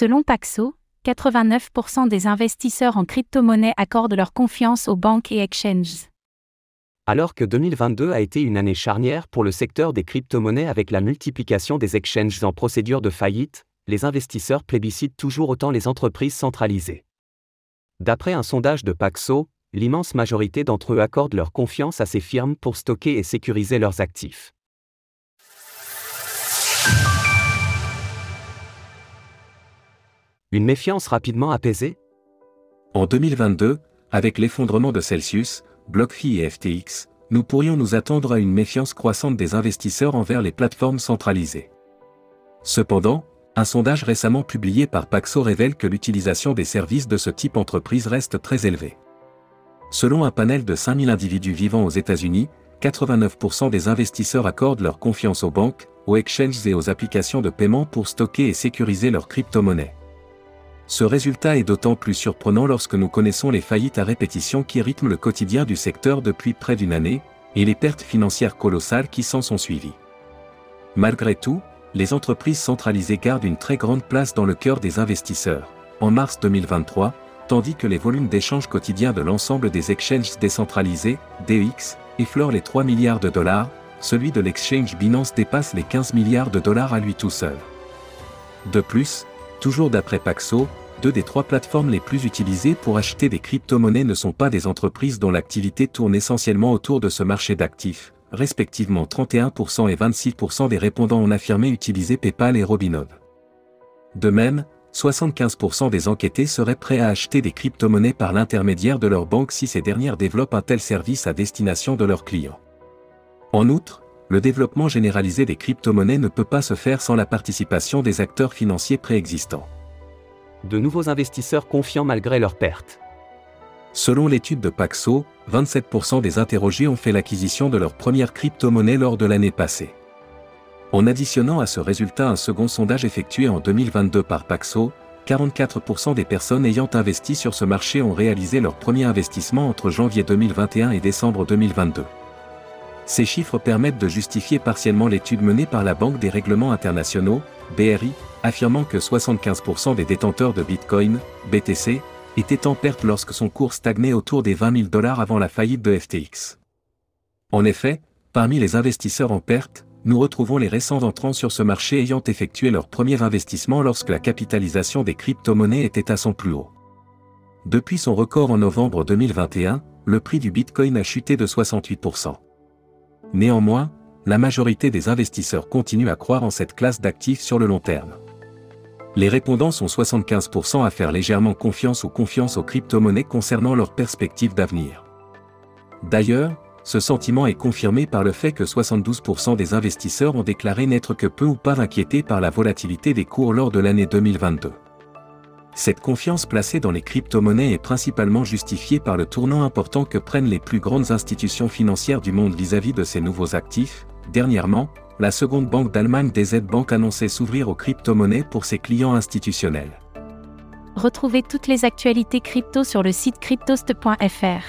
Selon Paxo, 89% des investisseurs en crypto-monnaies accordent leur confiance aux banques et exchanges. Alors que 2022 a été une année charnière pour le secteur des crypto-monnaies avec la multiplication des exchanges en procédure de faillite, les investisseurs plébiscitent toujours autant les entreprises centralisées. D'après un sondage de Paxo, l'immense majorité d'entre eux accordent leur confiance à ces firmes pour stocker et sécuriser leurs actifs. Une méfiance rapidement apaisée En 2022, avec l'effondrement de Celsius, BlockFi et FTX, nous pourrions nous attendre à une méfiance croissante des investisseurs envers les plateformes centralisées. Cependant, un sondage récemment publié par Paxo révèle que l'utilisation des services de ce type d'entreprise reste très élevée. Selon un panel de 5000 individus vivant aux États-Unis, 89% des investisseurs accordent leur confiance aux banques, aux exchanges et aux applications de paiement pour stocker et sécuriser leurs crypto-monnaies. Ce résultat est d'autant plus surprenant lorsque nous connaissons les faillites à répétition qui rythment le quotidien du secteur depuis près d'une année, et les pertes financières colossales qui s'en sont suivies. Malgré tout, les entreprises centralisées gardent une très grande place dans le cœur des investisseurs. En mars 2023, tandis que les volumes d'échanges quotidiens de l'ensemble des exchanges décentralisés, DEX, effleurent les 3 milliards de dollars, celui de l'exchange Binance dépasse les 15 milliards de dollars à lui tout seul. De plus, toujours d'après Paxo, deux des trois plateformes les plus utilisées pour acheter des crypto-monnaies ne sont pas des entreprises dont l'activité tourne essentiellement autour de ce marché d'actifs, respectivement 31% et 26% des répondants ont affirmé utiliser PayPal et Robinhood. De même, 75% des enquêtés seraient prêts à acheter des crypto-monnaies par l'intermédiaire de leur banque si ces dernières développent un tel service à destination de leurs clients. En outre, le développement généralisé des crypto-monnaies ne peut pas se faire sans la participation des acteurs financiers préexistants de nouveaux investisseurs confiants malgré leurs pertes. Selon l'étude de Paxo, 27% des interrogés ont fait l'acquisition de leur première crypto-monnaie lors de l'année passée. En additionnant à ce résultat un second sondage effectué en 2022 par Paxo, 44% des personnes ayant investi sur ce marché ont réalisé leur premier investissement entre janvier 2021 et décembre 2022. Ces chiffres permettent de justifier partiellement l'étude menée par la Banque des règlements internationaux, BRI, affirmant que 75% des détenteurs de Bitcoin, BTC, étaient en perte lorsque son cours stagnait autour des 20 000 dollars avant la faillite de FTX. En effet, parmi les investisseurs en perte, nous retrouvons les récents entrants sur ce marché ayant effectué leur premier investissement lorsque la capitalisation des crypto-monnaies était à son plus haut. Depuis son record en novembre 2021, le prix du Bitcoin a chuté de 68%. Néanmoins, la majorité des investisseurs continuent à croire en cette classe d'actifs sur le long terme. Les répondants sont 75% à faire légèrement confiance ou confiance aux crypto-monnaies concernant leurs perspectives d'avenir. D'ailleurs, ce sentiment est confirmé par le fait que 72% des investisseurs ont déclaré n'être que peu ou pas inquiétés par la volatilité des cours lors de l'année 2022. Cette confiance placée dans les crypto-monnaies est principalement justifiée par le tournant important que prennent les plus grandes institutions financières du monde vis-à-vis de ces nouveaux actifs. Dernièrement, la seconde banque d'Allemagne DZ Bank annonçait s'ouvrir aux crypto-monnaies pour ses clients institutionnels. Retrouvez toutes les actualités crypto sur le site cryptost.fr.